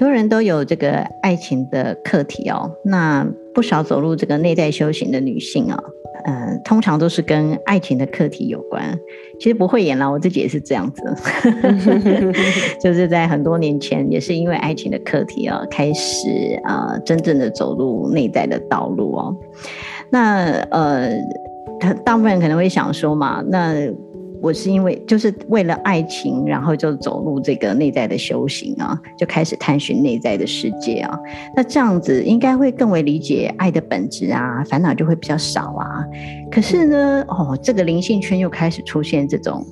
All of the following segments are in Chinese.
多人都有这个爱情的课题哦，那不少走入这个内在修行的女性啊、哦，嗯、呃，通常都是跟爱情的课题有关。其实不会演了，我自己也是这样子，就是在很多年前，也是因为爱情的课题啊、哦，开始啊、呃，真正的走入内在的道路哦。那呃，大部分人可能会想说嘛，那。我是因为就是为了爱情，然后就走入这个内在的修行啊，就开始探寻内在的世界啊。那这样子应该会更为理解爱的本质啊，烦恼就会比较少啊。可是呢，哦，这个灵性圈又开始出现这种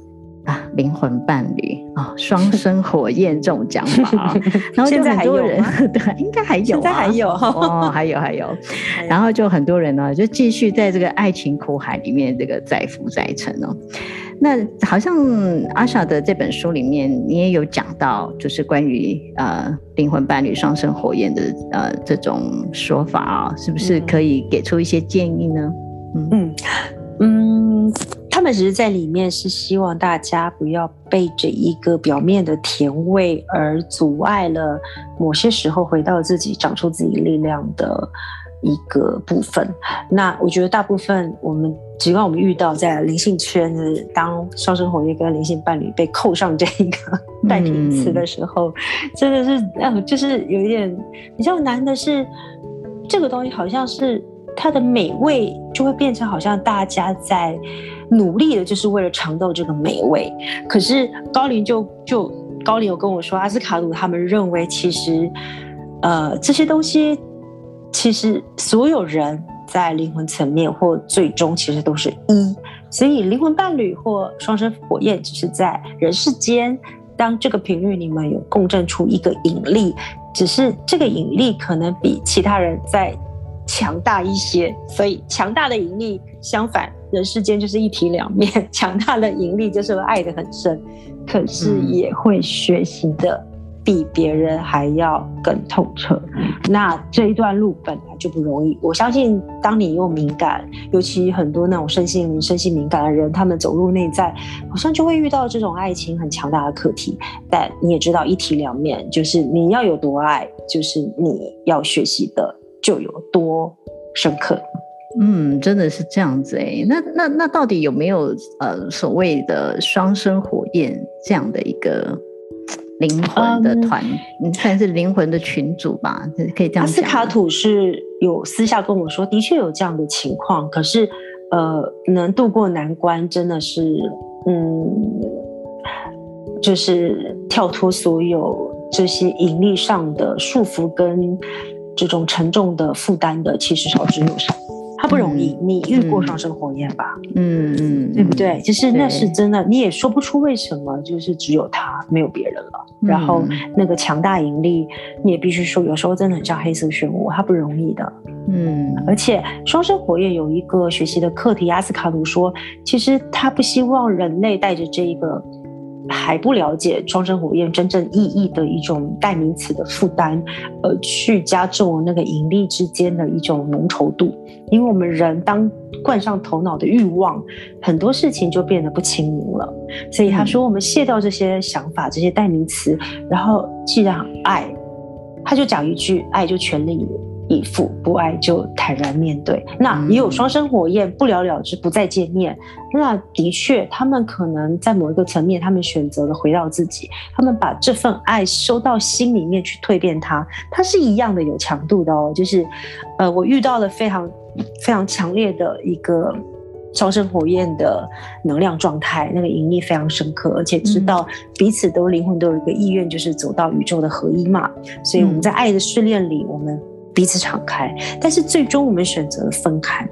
啊灵魂伴侣啊双生火焰这种讲法啊，然后就很多人 对，应该还有，现在还有哦，还有还有，然后就很多人呢就继续在这个爱情苦海里面这个载浮载沉哦。那好像阿莎的这本书里面，你也有讲到，就是关于呃灵魂伴侣双生火焰的呃这种说法啊、哦，是不是可以给出一些建议呢？嗯嗯，嗯，他们只是在里面是希望大家不要被这一个表面的甜味而阻碍了某些时候回到自己长出自己力量的。一个部分，那我觉得大部分我们，只要我们遇到在灵性圈子，当双生火焰跟灵性伴侣被扣上这一个代名词的时候，嗯、真的是，呃，就是有一点比较难的是，这个东西好像是它的美味，就会变成好像大家在努力的，就是为了尝到这个美味。可是高林就就高林有跟我说，阿斯卡鲁他们认为，其实，呃，这些东西。其实所有人在灵魂层面或最终其实都是一，所以灵魂伴侣或双生火焰只是在人世间，当这个频率你们有共振出一个引力，只是这个引力可能比其他人再强大一些，所以强大的引力相反，人世间就是一体两面，强大的引力就是爱得很深，可是也会学习的。比别人还要更透彻，那这一段路本来就不容易。我相信，当你又敏感，尤其很多那种身心身心敏感的人，他们走入内在，好像就会遇到这种爱情很强大的课题。但你也知道，一体两面，就是你要有多爱，就是你要学习的就有多深刻。嗯，真的是这样子哎。那那那到底有没有呃所谓的双生火焰这样的一个？灵魂的团，你算是灵魂的群组吧，可以这样讲。阿斯卡土是有私下跟我说，的确有这样的情况，可是，呃，能度过难关，真的是，嗯，就是跳脱所有这些盈利上的束缚跟这种沉重的负担的，其实少之又少。他不容易，嗯、你遇过双生火焰吧？嗯嗯，对不对？就是那是真的，你也说不出为什么，就是只有他，没有别人了。嗯、然后那个强大引力，你也必须说，有时候真的很像黑色漩涡，它不容易的。嗯，而且双生火焰有一个学习的课题，阿斯卡鲁说，其实他不希望人类带着这一个。还不了解双生火焰真正意义的一种代名词的负担，呃去加重那个引力之间的一种浓稠度。因为我们人当灌上头脑的欲望，很多事情就变得不清明了。所以他说，我们卸掉这些想法、这些代名词，然后既然爱，他就讲一句：爱就全力以赴，不爱就坦然面对。那也有双生火焰不了了之，不再见面。那的确，他们可能在某一个层面，他们选择了回到自己，他们把这份爱收到心里面去蜕变它。它是一样的有强度的哦。就是，呃，我遇到了非常非常强烈的一个双生火焰的能量状态，那个引力非常深刻，而且知道彼此都灵魂都有一个意愿，就是走到宇宙的合一嘛。所以我们在爱的试炼里，我们彼此敞开，但是最终我们选择了分开。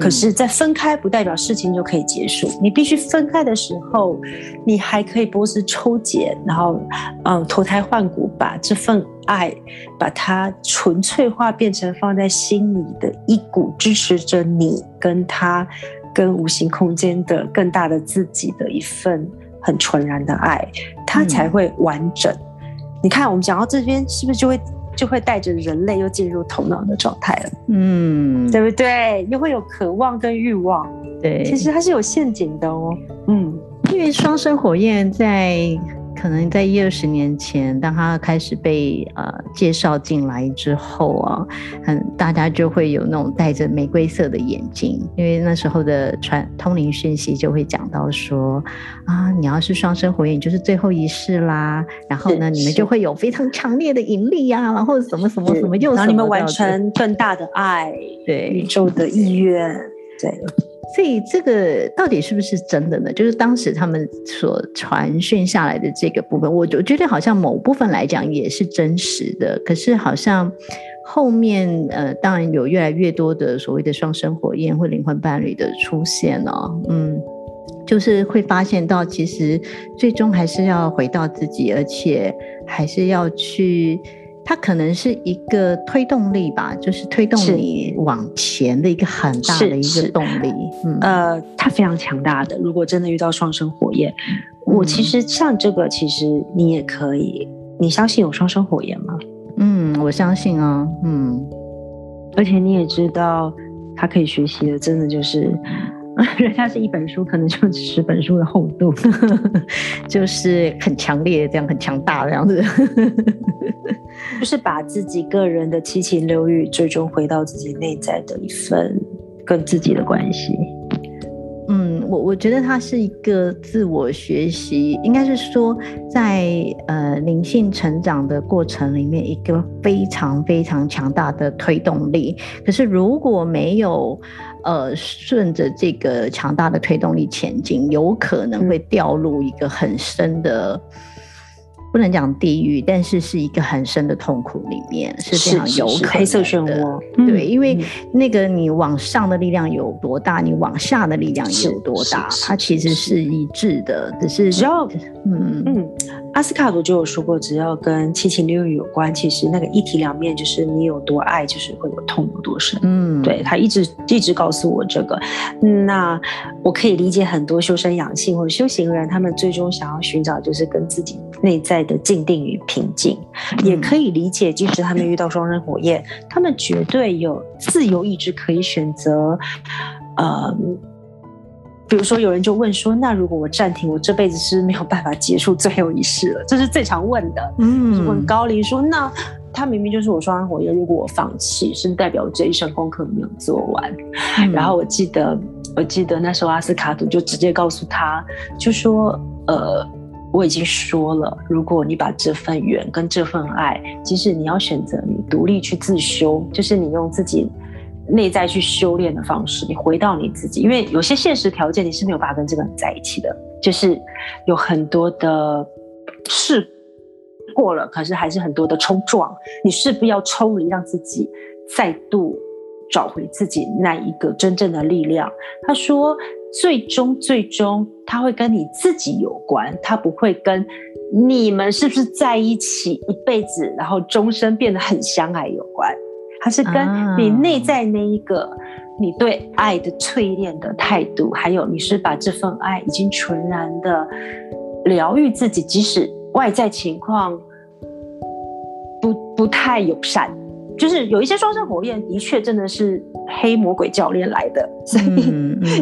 可是，在分开不代表事情就可以结束。你必须分开的时候，你还可以波斯抽检，然后，嗯，脱胎换骨，把这份爱，把它纯粹化，变成放在心里的一股支持着你跟他、跟无形空间的更大的自己的一份很纯然的爱，它才会完整。嗯、你看，我们讲到这边，是不是就会？就会带着人类又进入头脑的状态了，嗯，对不对？又会有渴望跟欲望，对，其实它是有陷阱的哦，嗯，因为双生火焰在。可能在一二十年前，当他开始被呃介绍进来之后啊，很大家就会有那种戴着玫瑰色的眼镜，因为那时候的传通灵讯息就会讲到说啊，你要是双生火焰，就是最后一世啦。然后呢，你们就会有非常强烈的引力呀、啊，然后什么什么什么，又然后你们完成更大的爱，对宇宙的意愿，对。所以这个到底是不是真的呢？就是当时他们所传讯下来的这个部分，我就觉得好像某部分来讲也是真实的。可是好像后面呃，当然有越来越多的所谓的双生火焰或灵魂伴侣的出现哦，嗯，就是会发现到其实最终还是要回到自己，而且还是要去。它可能是一个推动力吧，就是推动你往前的一个很大的一个动力。嗯，呃，它非常强大的。如果真的遇到双生火焰，嗯，我其实像这个，其实你也可以。你相信有双生火焰吗？嗯，我相信啊。嗯，而且你也知道，它可以学习的，真的就是。人家是一本书，可能就十本书的厚度，就是很强烈，这样很强大的样子，就是把自己个人的七情六欲，最终回到自己内在的一份跟自己的关系。嗯，我我觉得它是一个自我学习，应该是说在呃灵性成长的过程里面，一个非常非常强大的推动力。可是如果没有呃顺着这个强大的推动力前进，有可能会掉入一个很深的。不能讲地狱，但是是一个很深的痛苦里面，是非常有可能的。黑色漩涡，对，因为那个你往上的力量有多大，你往下的力量有多大，它其实是一致的，只是只要嗯嗯。阿斯卡罗就有说过，只要跟七情六欲有关，其实那个一体两面就是你有多爱，就是会有痛有多深。嗯，对，他一直一直告诉我这个。那我可以理解很多修身养性或者修行人，他们最终想要寻找就是跟自己内在的静定与平静。嗯、也可以理解，即使他们遇到双生火焰，他们绝对有自由意志可以选择。呃。比如说，有人就问说：“那如果我暂停，我这辈子是没有办法结束最后一世了？” 这是最常问的。嗯，问高林说：“那他明明就是我双生火焰，如果我放弃，是代表我这一生功课没有做完？”嗯、然后我记得，我记得那时候阿斯卡图就直接告诉他，就说：“呃，我已经说了，如果你把这份缘跟这份爱，即使你要选择你独立去自修，就是你用自己。”内在去修炼的方式，你回到你自己，因为有些现实条件你是没有办法跟这个人在一起的，就是有很多的试过了，可是还是很多的冲撞，你势必要抽离，让自己再度找回自己那一个真正的力量。他说，最终最终他会跟你自己有关，他不会跟你们是不是在一起一辈子，然后终身变得很相爱有关。它是跟你内在那一个你对爱的淬炼的态度，还有你是把这份爱已经纯然的疗愈自己，即使外在情况不不太友善，就是有一些双生火焰的确真的是黑魔鬼教练来的，所以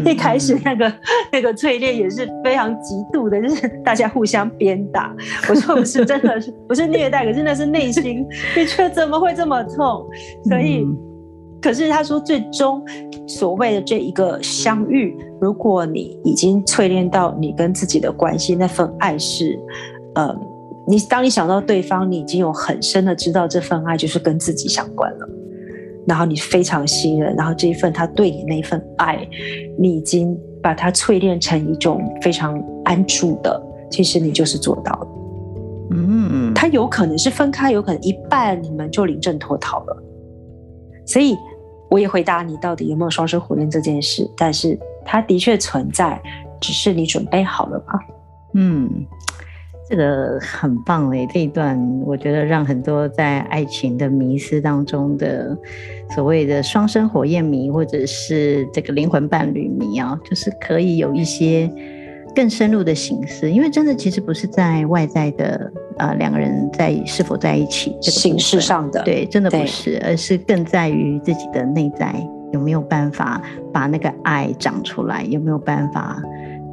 一开始那个那个淬炼也是非常极度的，就是大家互相鞭打。我说不是真的是不是虐待，可是那是内心，你觉得怎么会这么痛？所以，可是他说最终所谓的这一个相遇，如果你已经淬炼到你跟自己的关系那份爱是，呃，你当你想到对方，你已经有很深的知道这份爱就是跟自己相关了。然后你非常信任，然后这一份他对你那一份爱，你已经把它淬炼成一种非常安住的，其实你就是做到了。嗯，他有可能是分开，有可能一半你们就临阵脱逃了。所以我也回答你到底有没有双生火焰这件事，但是它的确存在，只是你准备好了吗？嗯。这个很棒诶，这一段我觉得让很多在爱情的迷思当中的所谓的双生火焰迷，或者是这个灵魂伴侣迷啊，就是可以有一些更深入的形式。因为真的其实不是在外在的呃两个人在是否在一起这个形式上的，对，真的不是，而是更在于自己的内在有没有办法把那个爱长出来，有没有办法。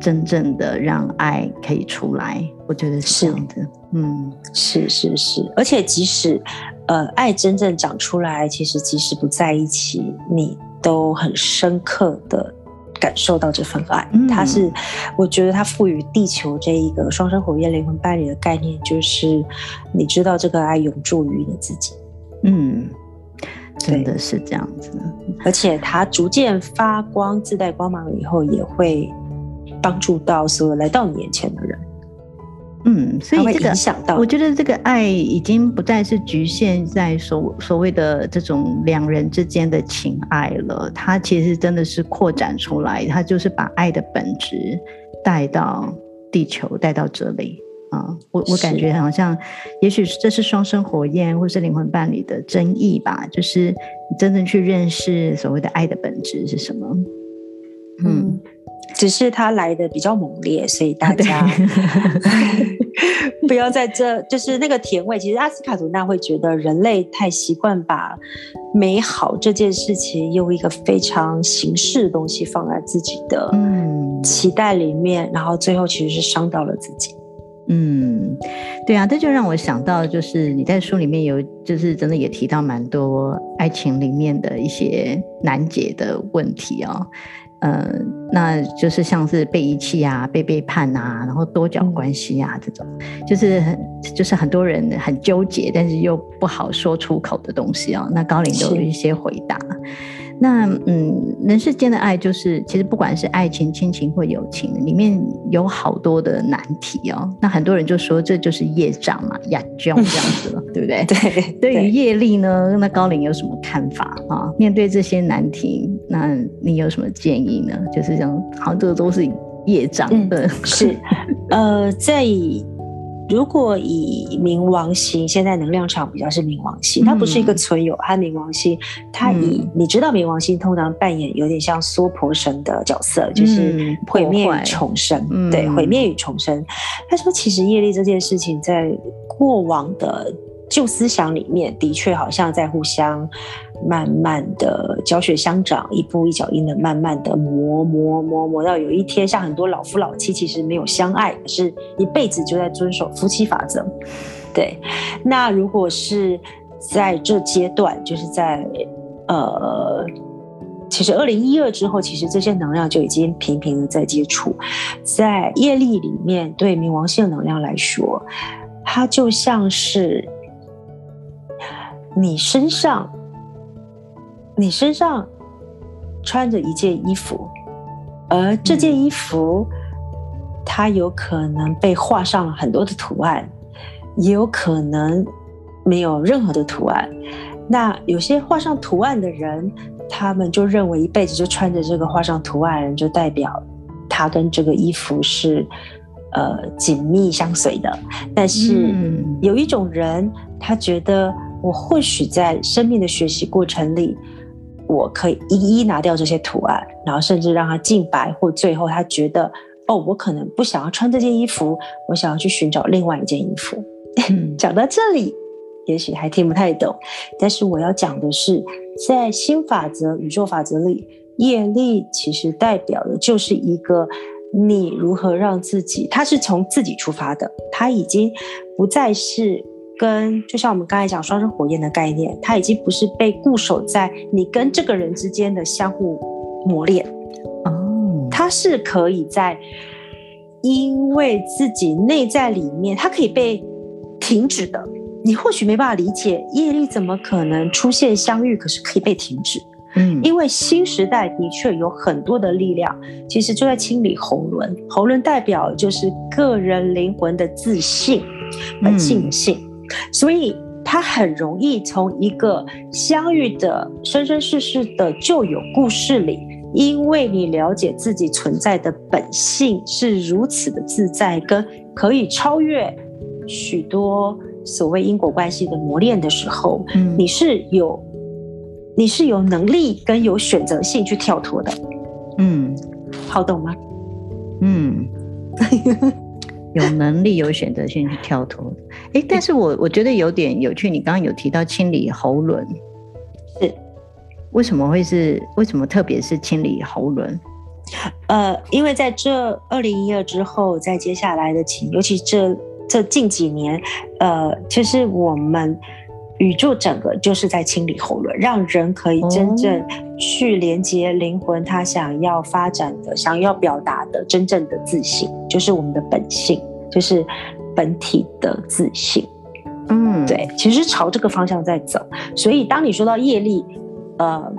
真正的让爱可以出来，我觉得是这样的。嗯，是是是，而且即使呃爱真正长出来，其实即使不在一起，你都很深刻的感受到这份爱。嗯，它是，我觉得它赋予地球这一个双生火焰灵魂伴侣的概念，就是你知道这个爱永驻于你自己。嗯，真的是这样子，而且它逐渐发光，自带光芒以后也会。帮助到所有来到你眼前的人，嗯，所以这个我觉得这个爱已经不再是局限在所所谓的这种两人之间的情爱了，它其实真的是扩展出来，它就是把爱的本质带到地球，带到这里。啊。我我感觉好像，也许这是双生火焰或是灵魂伴侣的争议吧，就是你真正去认识所谓的爱的本质是什么，嗯。嗯只是它来的比较猛烈，所以大家 不要在这，就是那个甜味。其实阿斯卡图纳会觉得人类太习惯把美好这件事情用一个非常形式的东西放在自己的期待里面，嗯、然后最后其实是伤到了自己。嗯，对啊，这就让我想到，就是你在书里面有，就是真的也提到蛮多爱情里面的一些难解的问题哦。呃，那就是像是被遗弃啊、被背叛啊，然后多角关系啊这种，就是很就是很多人很纠结，但是又不好说出口的东西哦。那高龄都有一些回答。那嗯，人世间的爱就是，其实不管是爱情、亲情或友情，里面有好多的难题哦。那很多人就说这就是业障嘛，业障这样子了，对不对？对。对于业力呢，那高龄有什么看法啊？面对这些难题，那你有什么建议呢？就是这样，好像这个都是业障的。嗯、是，呃，在。如果以冥王星，现在能量场比较是冥王星，它不是一个存有，它冥王星，它以、嗯、你知道冥王星通常扮演有点像娑婆神的角色，就是毁灭与重生，嗯、对，毁灭与重生。他说，其实业力这件事情在过往的旧思想里面，的确好像在互相。慢慢的教学相长，一步一脚印的慢慢的磨磨磨磨到有一天，像很多老夫老妻其实没有相爱，是一辈子就在遵守夫妻法则。对，那如果是在这阶段，就是在呃，其实二零一二之后，其实这些能量就已经频频的在接触，在业力里面，对冥王星的能量来说，它就像是你身上。你身上穿着一件衣服，而这件衣服，它有可能被画上了很多的图案，也有可能没有任何的图案。那有些画上图案的人，他们就认为一辈子就穿着这个画上图案就代表他跟这个衣服是呃紧密相随的。但是有一种人，他觉得我或许在生命的学习过程里。我可以一一拿掉这些图案，然后甚至让它净白，或最后他觉得，哦，我可能不想要穿这件衣服，我想要去寻找另外一件衣服。嗯、讲到这里，也许还听不太懂，但是我要讲的是，在新法则、宇宙法则里，业力其实代表的就是一个你如何让自己，它是从自己出发的，它已经不再是。跟就像我们刚才讲双生火焰的概念，它已经不是被固守在你跟这个人之间的相互磨练哦，它是可以在因为自己内在里面，它可以被停止的，你或许没办法理解业力怎么可能出现相遇，可是可以被停止。嗯，因为新时代的确有很多的力量，其实就在清理喉轮。喉轮代表就是个人灵魂的自信、本性的性，嗯、所以他很容易从一个相遇的生生世世的旧有故事里，因为你了解自己存在的本性是如此的自在，跟可以超越许多所谓因果关系的磨练的时候，嗯、你是有。你是有能力跟有选择性去跳脱的，嗯，好懂吗？嗯，有能力有选择性去跳脱。哎、欸，但是我我觉得有点有趣，你刚刚有提到清理喉轮，是为什么会是为什么特别是清理喉轮？呃，因为在这二零一二之后，在接下来的情，尤其这这近几年，呃，其实我们。宇宙整个就是在清理喉轮，让人可以真正去连接灵魂，他想要发展的、想要表达的真正的自信，就是我们的本性，就是本体的自信。嗯，对，其实朝这个方向在走。所以当你说到业力，呃，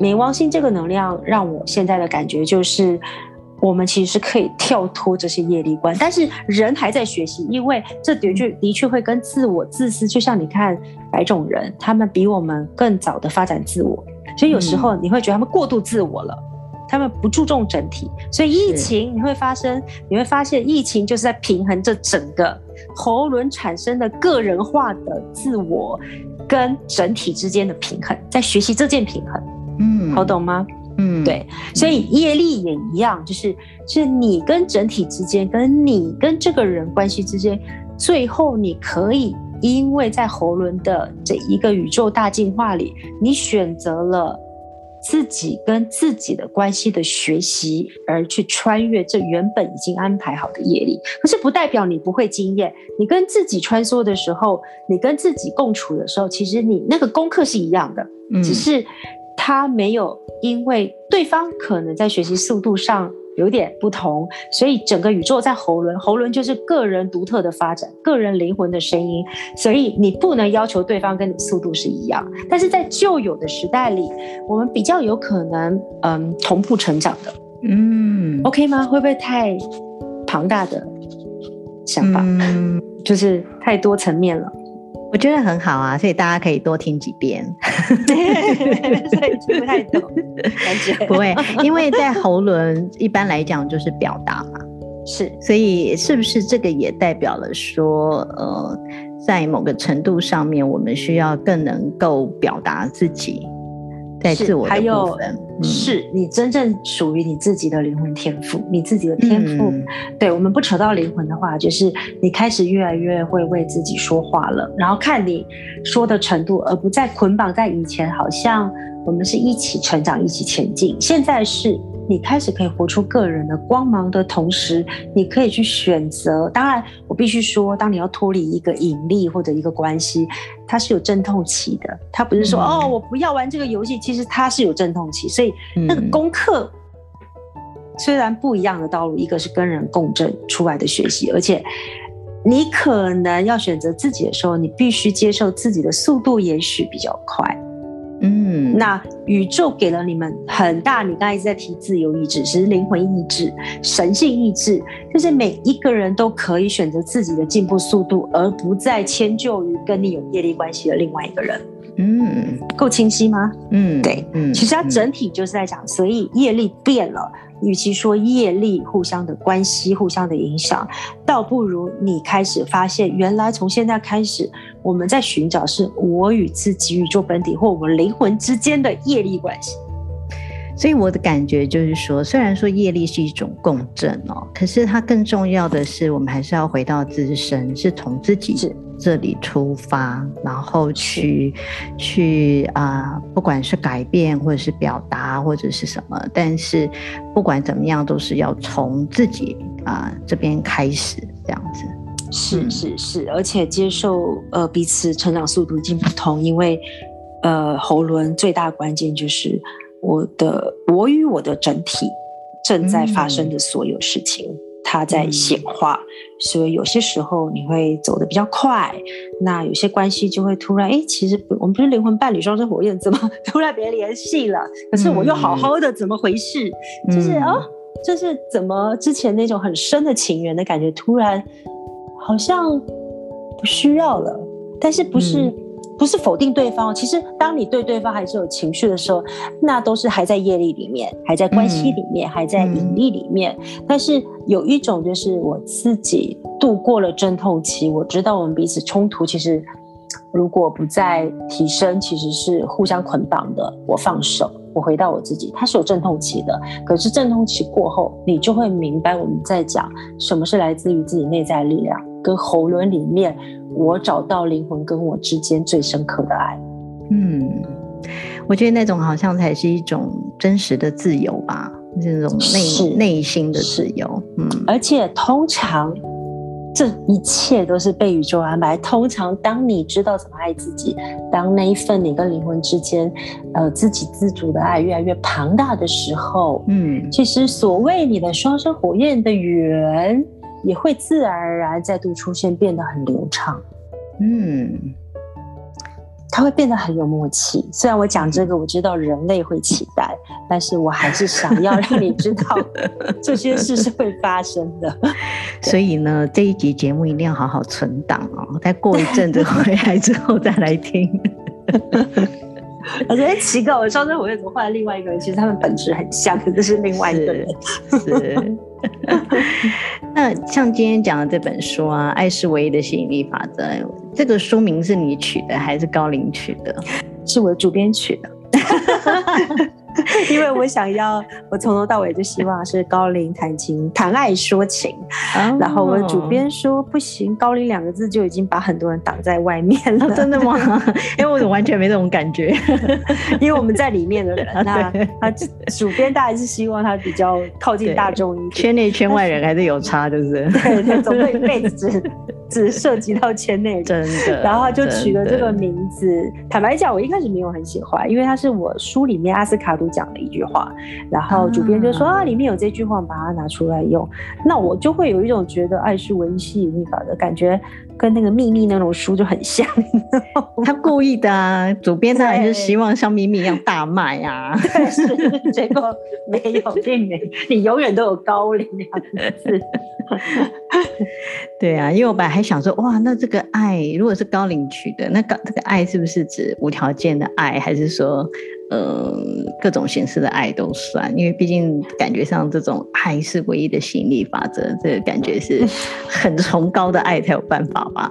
冥王星这个能量，让我现在的感觉就是。我们其实是可以跳脱这些业力观，但是人还在学习，因为这的确的确会跟自我自私。就像你看白种人，他们比我们更早的发展自我，所以有时候你会觉得他们过度自我了，他们不注重整体。所以疫情你会发生，你会发现疫情就是在平衡这整个喉轮产生的个人化的自我跟整体之间的平衡，在学习这件平衡。嗯，好懂吗？嗯，对，所以业力也一样，就是是你跟整体之间，跟你跟这个人关系之间，最后你可以因为在喉轮的这一个宇宙大进化里，你选择了自己跟自己的关系的学习，而去穿越这原本已经安排好的业力。可是不代表你不会经验，你跟自己穿梭的时候，你跟自己共处的时候，其实你那个功课是一样的，只是。他没有，因为对方可能在学习速度上有点不同，所以整个宇宙在喉轮，喉轮就是个人独特的发展，个人灵魂的声音，所以你不能要求对方跟你速度是一样。但是在旧有的时代里，我们比较有可能，嗯，同步成长的，嗯，OK 吗？会不会太庞大的想法？嗯，就是太多层面了。我觉得很好啊，所以大家可以多听几遍。所以听不太懂，感觉 不会，因为在喉轮一般来讲就是表达嘛，是，所以是不是这个也代表了说，呃，在某个程度上面，我们需要更能够表达自己。在自我的部分，是，嗯、是你真正属于你自己的灵魂天赋，你自己的天赋。嗯、对，我们不扯到灵魂的话，就是你开始越来越会为自己说话了，然后看你说的程度，而不再捆绑在以前，好像我们是一起成长、一起前进。现在是。你开始可以活出个人的光芒的同时，你可以去选择。当然，我必须说，当你要脱离一个引力或者一个关系，它是有阵痛期的。它不是说、嗯、哦，我不要玩这个游戏，其实它是有阵痛期。所以那个功课虽然不一样的道路，一个是跟人共振出来的学习，而且你可能要选择自己的时候，你必须接受自己的速度也许比较快。嗯，那宇宙给了你们很大，你刚才一直在提自由意志，其实灵魂意志、神性意志，就是每一个人都可以选择自己的进步速度，而不再迁就于跟你有业力关系的另外一个人。嗯，够清晰吗？嗯，对，嗯，其实它整体就是在讲，所以业力变了。与其说业力互相的关系、互相的影响，倒不如你开始发现，原来从现在开始，我们在寻找是我与自己、宇宙本体或我们灵魂之间的业力关系。所以我的感觉就是说，虽然说业力是一种共振哦，可是它更重要的是，我们还是要回到自身，是从自己这里出发，然后去去啊、呃，不管是改变或者是表达或者是什么，但是不管怎么样，都是要从自己啊、呃、这边开始这样子。是是是，而且接受呃彼此成长速度已经不同，因为呃喉轮最大关键就是。我的我与我的整体正在发生的所有事情，它在显化，嗯、所以有些时候你会走得比较快，那有些关系就会突然，哎，其实我们不是灵魂伴侣双生火焰，怎 么突然别联系了？可是我又好好的，怎么回事？嗯、就是啊、哦，就是怎么之前那种很深的情缘的感觉，突然好像不需要了，但是不是？嗯不是否定对方，其实当你对对方还是有情绪的时候，那都是还在业力里面，还在关系里面，嗯、还在引力里面。嗯、但是有一种就是我自己度过了阵痛期，我知道我们彼此冲突，其实如果不再提升，其实是互相捆绑的。我放手，我回到我自己，它是有阵痛期的。可是阵痛期过后，你就会明白我们在讲什么是来自于自己内在力量，跟喉轮里面。我找到灵魂跟我之间最深刻的爱，嗯，我觉得那种好像才是一种真实的自由吧，这种内内心的自由，嗯，而且通常这一切都是被宇宙安排。通常当你知道怎么爱自己，当那一份你跟灵魂之间呃自给自足的爱越来越庞大的时候，嗯，其实所谓你的双生火焰的缘。也会自然而然再度出现，变得很流畅。嗯，它会变得很有默契。虽然我讲这个，我知道人类会期待，但是我还是想要让你知道 这些事是会发生的。所以呢，这一集节目一定要好好存档哦，再过一阵子回来之后再来听。我觉得奇怪，我双生火焰怎么换了另外一个人？其实他们本质很像，可是是另外一个人。是。是 那像今天讲的这本书啊，《爱是唯一的吸引力法则》，这个书名是你取的还是高林取的？是我的主编取的。因为我想要，我从头到尾就希望是高龄谈情、谈爱说情。哦、然后我的主编说不行，高龄两个字就已经把很多人挡在外面了。哦、真的吗？因为我完全没这种感觉，因为我们在里面的人，那他主编大概是希望他比较靠近大众一点，圈内圈外人还是有差，就是对对，总会一辈子只只涉及到圈内人，真的。然后他就取了这个名字。坦白讲，我一开始没有很喜欢，因为他是我书里面阿斯卡。都讲了一句话，然后主编就说啊，里面有这句话，把它拿出来用。那我就会有一种觉得爱是唯一吸引力法的感觉，跟那个秘密那种书就很像。他故意的啊，主编他还是希望像秘密一样大卖啊。结果没有，并没，你永远都有高龄两个字。对啊，因为我本来还想说，哇，那这个爱如果是高龄取的，那高这个爱是不是指无条件的爱，还是说？呃，各种形式的爱都算，因为毕竟感觉上这种爱是唯一的吸引力法则，这个感觉是 很崇高的爱才有办法吧。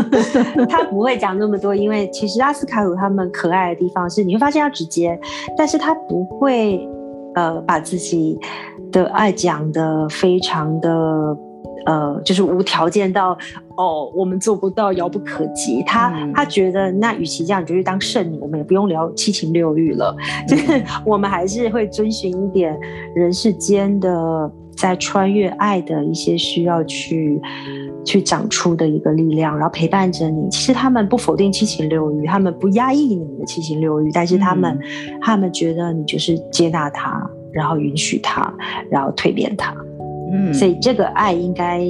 他不会讲那么多，因为其实阿斯卡鲁他们可爱的地方是，你会发现他直接，但是他不会呃把自己的爱讲的非常的。呃，就是无条件到哦，我们做不到，遥不可及。他、嗯、他觉得，那与其这样，你就去当圣女，我们也不用聊七情六欲了。嗯、就 是我们还是会遵循一点人世间的，在穿越爱的一些需要去去长出的一个力量，然后陪伴着你。其实他们不否定七情六欲，他们不压抑你的七情六欲，但是他们、嗯、他们觉得你就是接纳他，然后允许他，然后蜕变他。嗯，所以这个爱应该，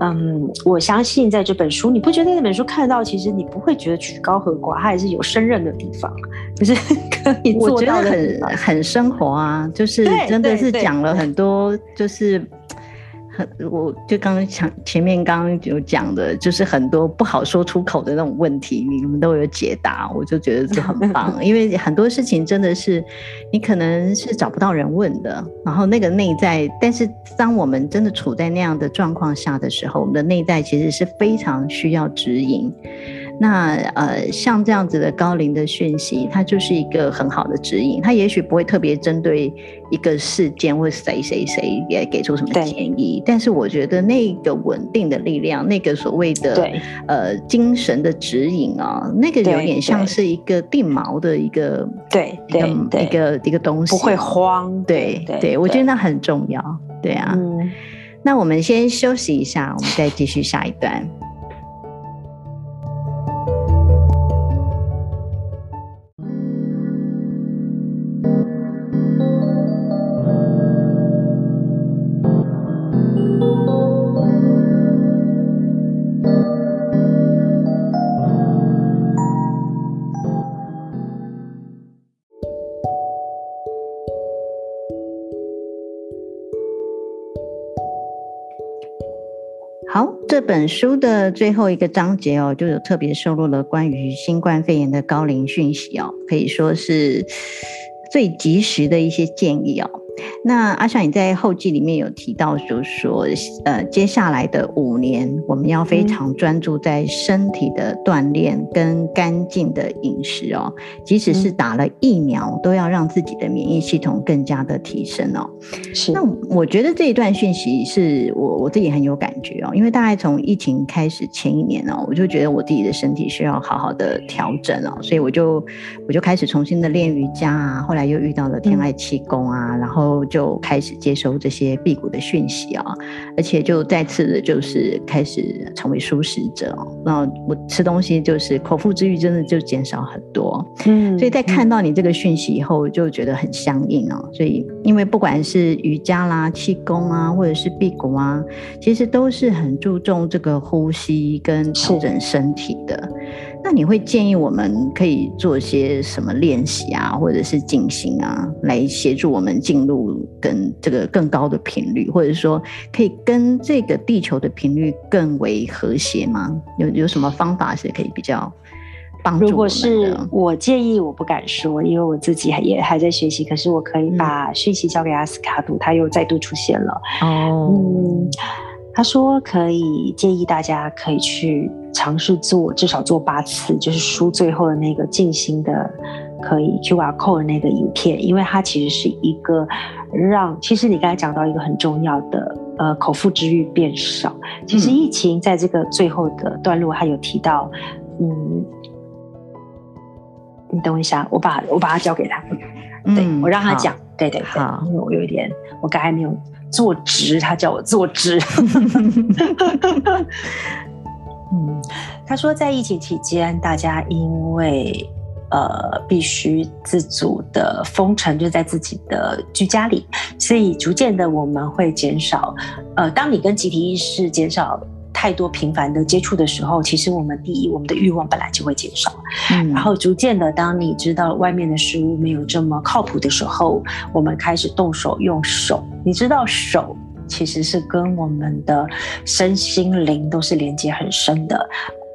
嗯，我相信在这本书，你不觉得那本书看到，其实你不会觉得曲高和寡，它还是有胜任的地方，就是可以做到的很很生活啊，就是真的是讲了很多，就是。很，我就刚刚想前面刚刚有讲的，就是很多不好说出口的那种问题，你们都有解答，我就觉得这很棒。因为很多事情真的是你可能是找不到人问的，然后那个内在，但是当我们真的处在那样的状况下的时候，我们的内在其实是非常需要指引。那呃，像这样子的高龄的讯息，它就是一个很好的指引。它也许不会特别针对一个事件或谁谁谁也给出什么建议，但是我觉得那个稳定的力量，那个所谓的呃精神的指引啊，那个有点像是一个定锚的一个对对一个一个一个东西，不会慌。对对，对，我觉得那很重要。对啊，嗯、那我们先休息一下，我们再继续下一段。好，这本书的最后一个章节哦，就有特别收录了关于新冠肺炎的高龄讯息哦，可以说是最及时的一些建议哦。那阿尚，你在后记里面有提到，就是说，呃，接下来的五年，我们要非常专注在身体的锻炼跟干净的饮食哦，即使是打了疫苗，都要让自己的免疫系统更加的提升哦。是。那我觉得这一段讯息是我我自己很有感觉哦，因为大概从疫情开始前一年哦，我就觉得我自己的身体需要好好的调整哦，所以我就我就开始重新的练瑜伽啊，后来又遇到了天爱气功啊，然后。后就开始接收这些辟谷的讯息啊，而且就再次的，就是开始成为素食者哦。那我吃东西就是口腹之欲，真的就减少很多。嗯，所以在看到你这个讯息以后，就觉得很相应哦。所以，因为不管是瑜伽啦、气功啊，或者是辟谷啊，其实都是很注重这个呼吸跟调整身体的。那你会建议我们可以做些什么练习啊，或者是静心啊，来协助我们进入跟这个更高的频率，或者说可以跟这个地球的频率更为和谐吗？有有什么方法是可以比较帮助我们的？如果是我建议，我不敢说，因为我自己也还在学习。可是我可以把讯息交给阿斯卡杜，他又再度出现了。哦，嗯，他说可以建议大家可以去。尝试做至少做八次，就是书最后的那个静心的，可以 QR code 的那个影片，因为它其实是一个让，其实你刚才讲到一个很重要的，呃，口腹之欲变少。其实疫情在这个最后的段落，还有提到，嗯，你等我一下，我把我把它交给他，对，我让他讲，对对对，因为我有一点，我刚才没有坐直，他叫我坐直。嗯，他说，在疫情期间，大家因为呃必须自主的封城，就在自己的居家里，所以逐渐的我们会减少。呃，当你跟集体意识减少太多频繁的接触的时候，其实我们第一，我们的欲望本来就会减少。嗯，然后逐渐的，当你知道外面的食物没有这么靠谱的时候，我们开始动手用手，你知道手。其实是跟我们的身心灵都是连接很深的。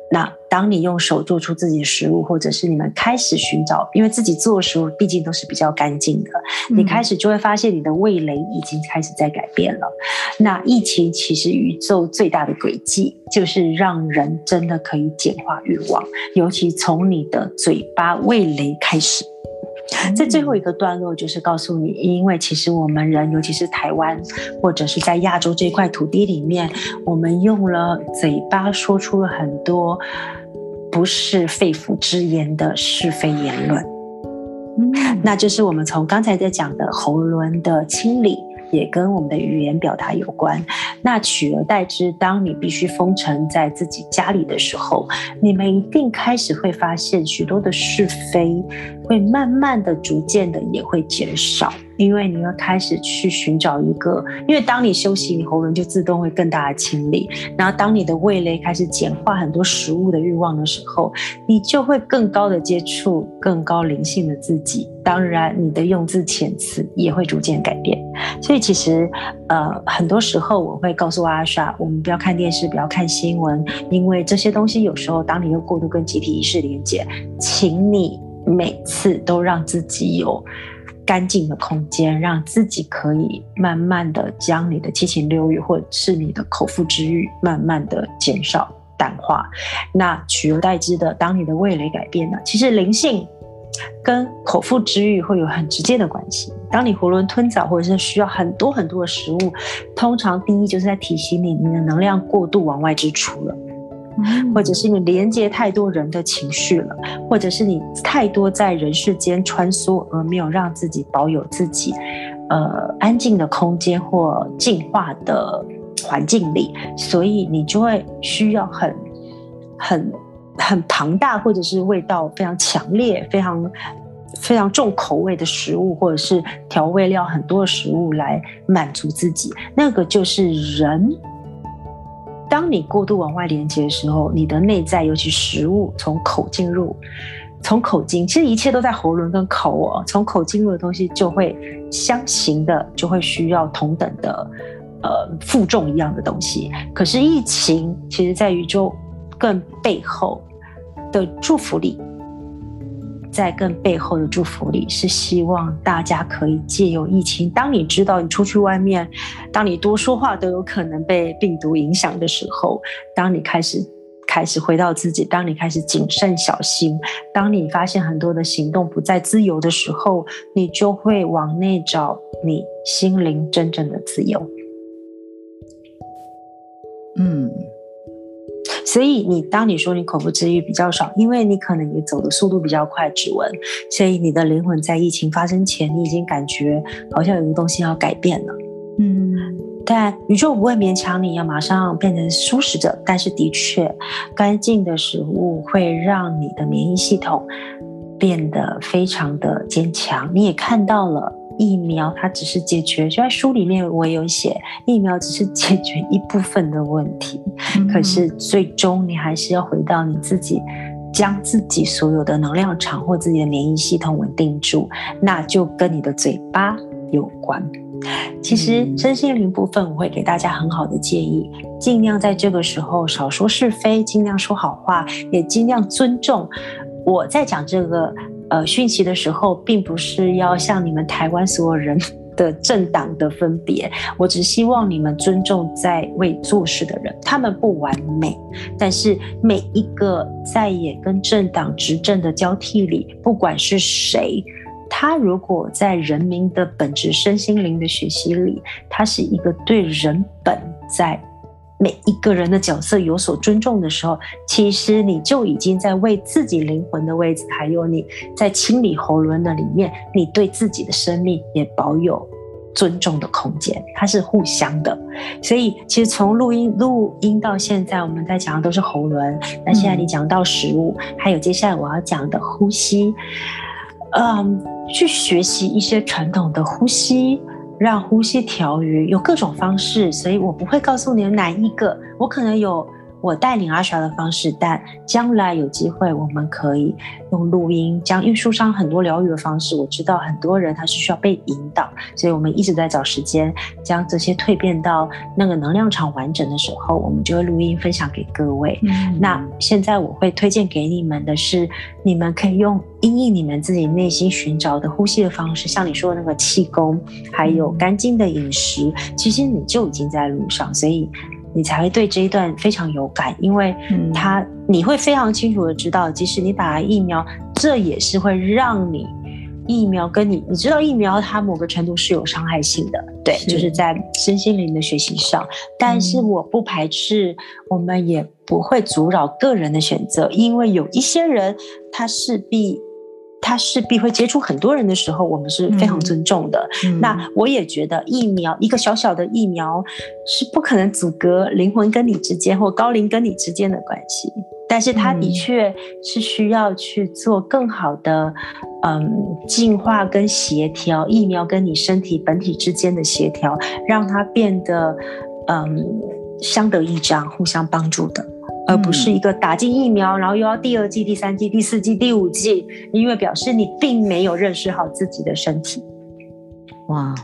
那当你用手做出自己的食物，或者是你们开始寻找，因为自己做的食物毕竟都是比较干净的，你开始就会发现你的味蕾已经开始在改变了。那疫情其实宇宙最大的诡计，就是让人真的可以简化欲望，尤其从你的嘴巴、味蕾开始。在最后一个段落，就是告诉你，因为其实我们人，尤其是台湾，或者是在亚洲这块土地里面，我们用了嘴巴说出了很多不是肺腑之言的是非言论。嗯，那就是我们从刚才在讲的喉轮的清理。也跟我们的语言表达有关。那取而代之，当你必须封城在自己家里的时候，你们一定开始会发现许多的是非，会慢慢的、逐渐的也会减少。因为你要开始去寻找一个，因为当你休息，你喉咙就自动会更大的清理。然后当你的味蕾开始简化很多食物的欲望的时候，你就会更高的接触更高灵性的自己。当然，你的用字遣词也会逐渐改变。所以其实，呃，很多时候我会告诉阿莎，我们不要看电视，不要看新闻，因为这些东西有时候当你又过度跟集体意识连接，请你每次都让自己有。干净的空间，让自己可以慢慢的将你的七情六欲，或者是你的口腹之欲，慢慢的减少淡化。那取而代之的，当你的味蕾改变了，其实灵性跟口腹之欲会有很直接的关系。当你囫囵吞枣，或者是需要很多很多的食物，通常第一就是在提醒你，你的能量过度往外支出了。或者是你连接太多人的情绪了，或者是你太多在人世间穿梭，而没有让自己保有自己，呃，安静的空间或净化的环境里，所以你就会需要很、很、很庞大，或者是味道非常强烈、非常、非常重口味的食物，或者是调味料很多的食物来满足自己。那个就是人。当你过度往外连接的时候，你的内在，尤其食物从口进入，从口进，其实一切都在喉咙跟口哦。从口进入的东西就会相形的，就会需要同等的呃负重一样的东西。可是疫情其实在宇宙更背后的祝福里。在更背后的祝福里，是希望大家可以借由疫情。当你知道你出去外面，当你多说话都有可能被病毒影响的时候，当你开始开始回到自己，当你开始谨慎小心，当你发现很多的行动不再自由的时候，你就会往内找你心灵真正的自由。嗯。所以你当你说你口腹之欲比较少，因为你可能你走的速度比较快，指纹，所以你的灵魂在疫情发生前，你已经感觉好像有个东西要改变了。嗯，但宇宙不会勉强你要马上变成素食者，但是的确，干净的食物会让你的免疫系统变得非常的坚强。你也看到了。疫苗它只是解决，就在书里面我有写，疫苗只是解决一部分的问题，嗯、可是最终你还是要回到你自己，将自己所有的能量场或自己的免疫系统稳定住，那就跟你的嘴巴有关。其实身心灵部分，我会给大家很好的建议，尽量在这个时候少说是非，尽量说好话，也尽量尊重。我在讲这个。呃，讯息的时候，并不是要向你们台湾所有人 的政党的分别，我只希望你们尊重在位做事的人，他们不完美，但是每一个在野跟政党执政的交替里，不管是谁，他如果在人民的本质身心灵的学习里，他是一个对人本在。每一个人的角色有所尊重的时候，其实你就已经在为自己灵魂的位置，还有你在清理喉轮的里面，你对自己的生命也保有尊重的空间，它是互相的。所以，其实从录音录音到现在，我们在讲的都是喉轮。那现在你讲到食物，还有接下来我要讲的呼吸，嗯，去学习一些传统的呼吸。让呼吸调匀有各种方式，所以我不会告诉你们哪一个，我可能有。我带领阿莎的方式，但将来有机会，我们可以用录音将，因为书上很多疗愈的方式，我知道很多人他是需要被引导，所以我们一直在找时间将这些蜕变到那个能量场完整的时候，我们就会录音分享给各位。嗯、那现在我会推荐给你们的是，你们可以用因应你们自己内心寻找的呼吸的方式，像你说的那个气功，还有干净的饮食，其实你就已经在路上，所以。你才会对这一段非常有感，因为他你会非常清楚的知道，即使你打了疫苗，这也是会让你疫苗跟你，你知道疫苗它某个程度是有伤害性的，对，是就是在身心灵的学习上。但是我不排斥，我们也不会阻扰个人的选择，因为有一些人他势必。他势必会接触很多人的时候，我们是非常尊重的。那我也觉得疫苗一个小小的疫苗是不可能阻隔灵魂跟你之间或高龄跟你之间的关系，但是它的确是需要去做更好的嗯进化跟协调，疫苗跟你身体本体之间的协调，让它变得嗯相得益彰，互相帮助的。而不是一个打进疫苗，然后又要第二季、第三季、第四季、第五季，因为表示你并没有认识好自己的身体。哇，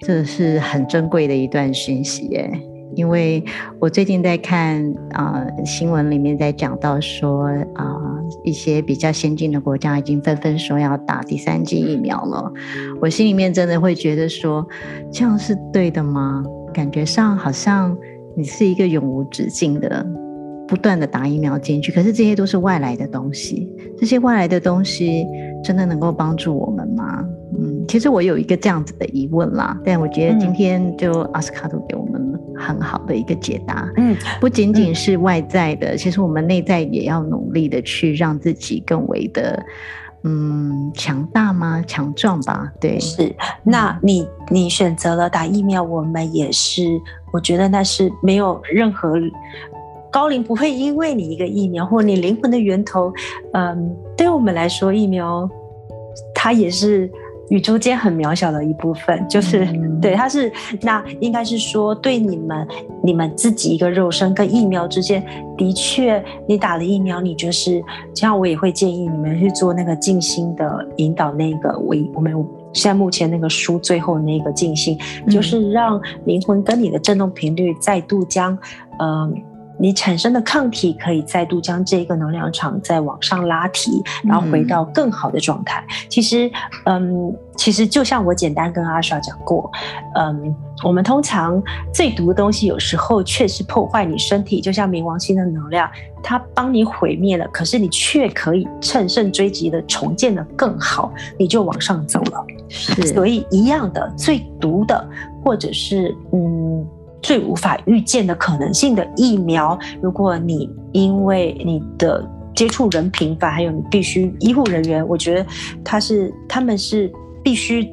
这是很珍贵的一段讯息耶！因为我最近在看啊、呃、新闻里面在讲到说啊、呃、一些比较先进的国家已经纷纷说要打第三剂疫苗了，我心里面真的会觉得说这样是对的吗？感觉上好像你是一个永无止境的。不断的打疫苗进去，可是这些都是外来的东西。这些外来的东西真的能够帮助我们吗？嗯，其实我有一个这样子的疑问啦。但我觉得今天就阿斯卡都给我们很好的一个解答。嗯，不仅仅是外在的，其实我们内在也要努力的去让自己更为的嗯强大吗？强壮吧？对，是。那你你选择了打疫苗，我们也是，我觉得那是没有任何。高龄不会因为你一个疫苗或你灵魂的源头，嗯，对我们来说，疫苗它也是宇宙间很渺小的一部分，就是、嗯、对，它是那应该是说，对你们你们自己一个肉身跟疫苗之间，的确，你打了疫苗，你就是这样，我也会建议你们去做那个静心的引导，那个我我们现在目前那个书最后那个静心，就是让灵魂跟你的振动频率再度将，嗯、呃。你产生的抗体可以再度将这个能量场再往上拉提，然后回到更好的状态。嗯、其实，嗯，其实就像我简单跟阿莎讲过，嗯，我们通常最毒的东西有时候确实破坏你身体，就像冥王星的能量，它帮你毁灭了，可是你却可以乘胜追击的重建的更好，你就往上走了。是，所以一样的，最毒的，或者是嗯。最无法预见的可能性的疫苗，如果你因为你的接触人频繁，还有你必须医护人员，我觉得他是他们是必须，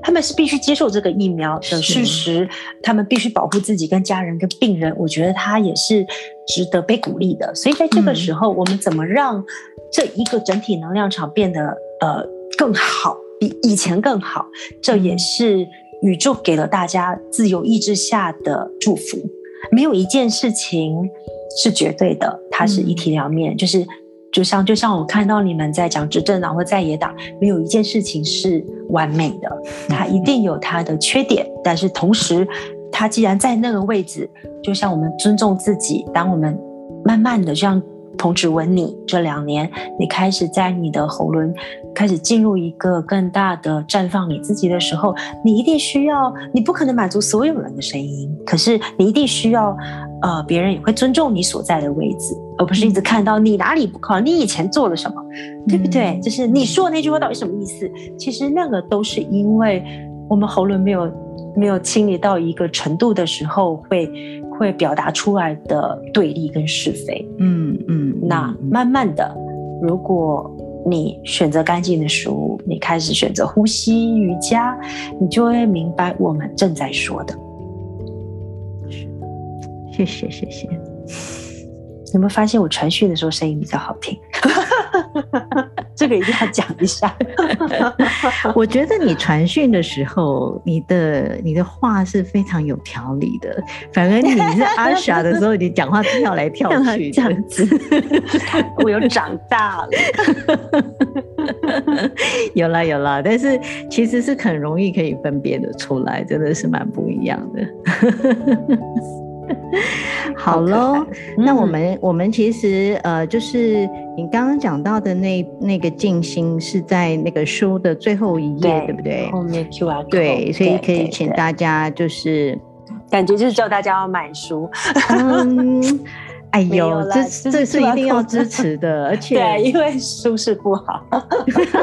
他们是必须接受这个疫苗的事实，他们必须保护自己跟家人跟病人，我觉得他也是值得被鼓励的。所以在这个时候，我们怎么让这一个整体能量场变得呃更好，比以前更好？这也是。宇宙给了大家自由意志下的祝福，没有一件事情是绝对的，它是一体两面。嗯、就是，就像就像我看到你们在讲执政党或在野党，没有一件事情是完美的，它一定有它的缺点。嗯、但是同时，它既然在那个位置，就像我们尊重自己，当我们慢慢的像童子闻你这两年，你开始在你的喉轮。开始进入一个更大的绽放你自己的时候，你一定需要，你不可能满足所有人的声音，可是你一定需要，呃，别人也会尊重你所在的位置，而不是一直看到你哪里不好，你以前做了什么，对不对？就是你说的那句话到底什么意思？其实那个都是因为我们喉咙没有没有清理到一个程度的时候，会会表达出来的对立跟是非。嗯嗯，那慢慢的，如果。你选择干净的食物，你开始选择呼吸瑜伽，你就会明白我们正在说的。谢谢谢谢。有没有发现我传讯的时候声音比较好听？这个一定要讲一下。我觉得你传讯的时候，你的你的话是非常有条理的。反而你是阿傻的时候，你讲话跳来跳去 这样子。我又长大了。有啦有啦，但是其实是很容易可以分辨的出来，真的是蛮不一样的。好喽，那我们、嗯、我们其实呃，就是你刚刚讲到的那那个静心是在那个书的最后一页，对，对不对？后面 QR 对，所以可以请大家就是感觉就是叫大家要买书。嗯哎呦，这这是一定要支持的，而 且对，因为书是不好。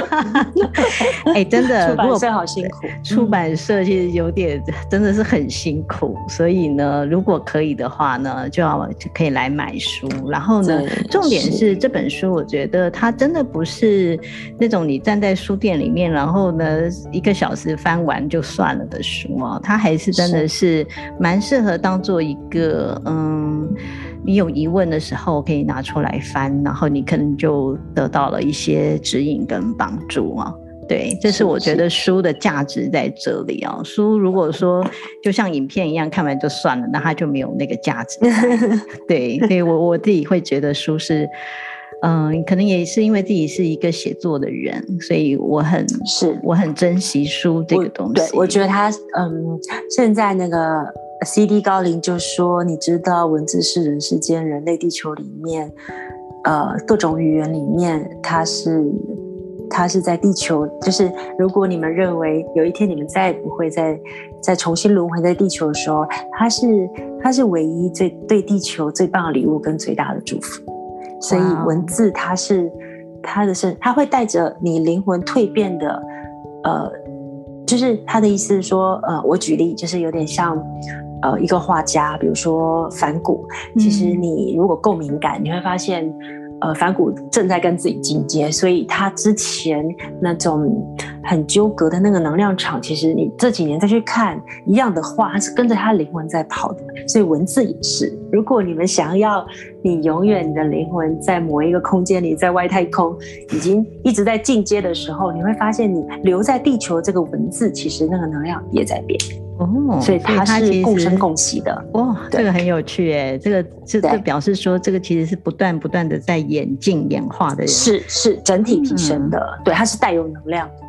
哎，真的，出版社好辛苦。出版社其实有点真的是很辛苦，所以呢，如果可以的话呢，就要就可以来买书。然后呢，重点是这本书，我觉得它真的不是那种你站在书店里面，然后呢一个小时翻完就算了的书哦，它还是真的是蛮适合当做一个嗯。你有疑问的时候，可以拿出来翻，然后你可能就得到了一些指引跟帮助啊。对，这是我觉得书的价值在这里啊。书如果说就像影片一样看完就算了，那它就没有那个价值。对，所以我我自己会觉得书是，嗯、呃，可能也是因为自己是一个写作的人，所以我很是我很珍惜书这个东西。对，我觉得它，嗯，现在那个。C.D. 高灵就说：“你知道，文字是人世间、人类地球里面，呃，各种语言里面，它是，它是在地球。就是如果你们认为有一天你们再也不会再再重新轮回在地球的时候，它是，它是唯一最对地球最棒的礼物跟最大的祝福。所以文字它是它的是，它会带着你灵魂蜕变的，呃，就是他的意思是说，呃，我举例就是有点像。”呃，一个画家，比如说梵谷，其实你如果够敏感，嗯、你会发现，呃，梵谷正在跟自己进阶，所以他之前那种很纠葛的那个能量场，其实你这几年再去看一样的话，它是跟着它灵魂在跑的。所以文字也是，如果你们想要你永远你的灵魂在某一个空间里，在外太空已经一直在进阶的时候，你会发现你留在地球这个文字，其实那个能量也在变。哦，所以它是共生共息的。哇，这个很有趣诶，这个这这表示说，这个其实是不断不断的在演进演化的人，是是整体提升的。嗯、对，它是带有能量的。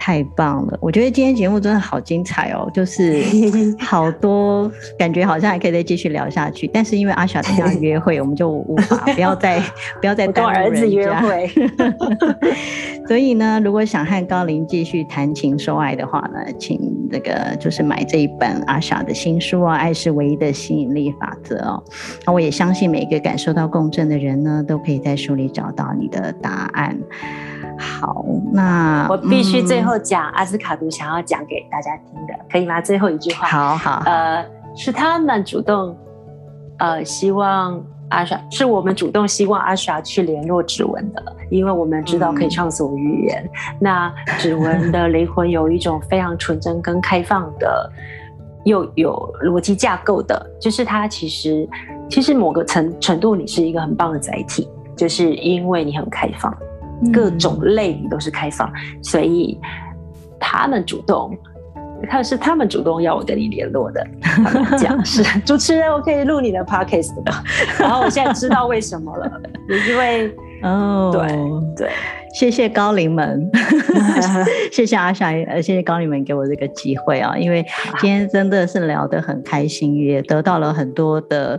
太棒了！我觉得今天节目真的好精彩哦，就是 好多感觉，好像还可以再继续聊下去。但是因为阿莎等下约会，我们就无法不要再 不要再耽误人家。儿子约会。所以呢，如果想和高林继续谈情说爱的话呢，请那个就是买这一本阿小的新书啊，《爱是唯一的吸引力法则》哦。那我也相信每一个感受到共振的人呢，都可以在书里找到你的答案。好，那我必须最后讲阿斯卡杜想要讲给大家听的，嗯、可以吗？最后一句话。好好，呃，是他们主动，呃，希望阿莎，是我们主动希望阿莎去联络指纹的，因为我们知道可以畅所欲言。嗯、那指纹的灵魂有一种非常纯真跟开放的，又有逻辑架构的，就是它其实其实某个程程度，你是一个很棒的载体，就是因为你很开放。各种类你都是开放，嗯、所以他们主动，他是他们主动要我跟你联络的。他们讲是 主持人，我可以录你的 podcast 的。然后我现在知道为什么了，因为哦，对对。谢谢高龄们，谢谢阿莎，呃，谢谢高龄们给我这个机会啊！因为今天真的是聊得很开心，也得到了很多的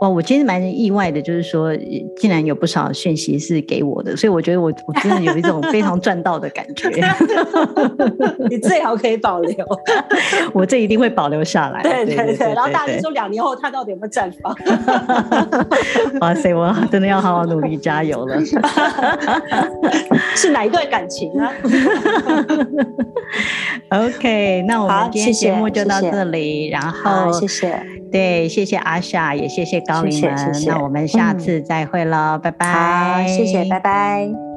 哇！我今天蛮意外的，就是说竟然有不少讯息是给我的，所以我觉得我我真的有一种非常赚到的感觉。你最好可以保留，我这一定会保留下来。对对对，然后大家说两年后他到底有没有绽放？哇塞，我真的要好好努力加油了。是哪一段感情啊？OK，那我们今天节目就到这里，谢谢，然后谢谢，对，谢谢阿夏，也谢谢高林们，谢谢谢。谢，那我们下次再会喽，嗯、拜拜，好，谢谢，拜拜。